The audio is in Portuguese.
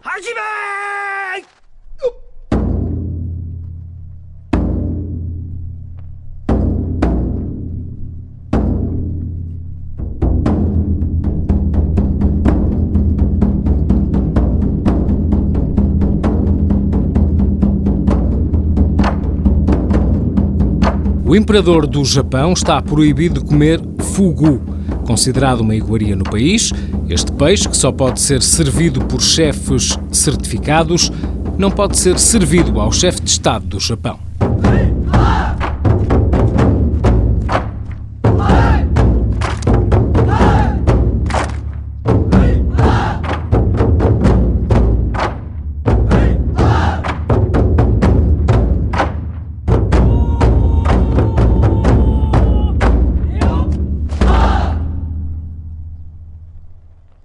하지마! O imperador do Japão está proibido de comer fugu, considerado uma iguaria no país. Este peixe, que só pode ser servido por chefes certificados, não pode ser servido ao chefe de Estado do Japão.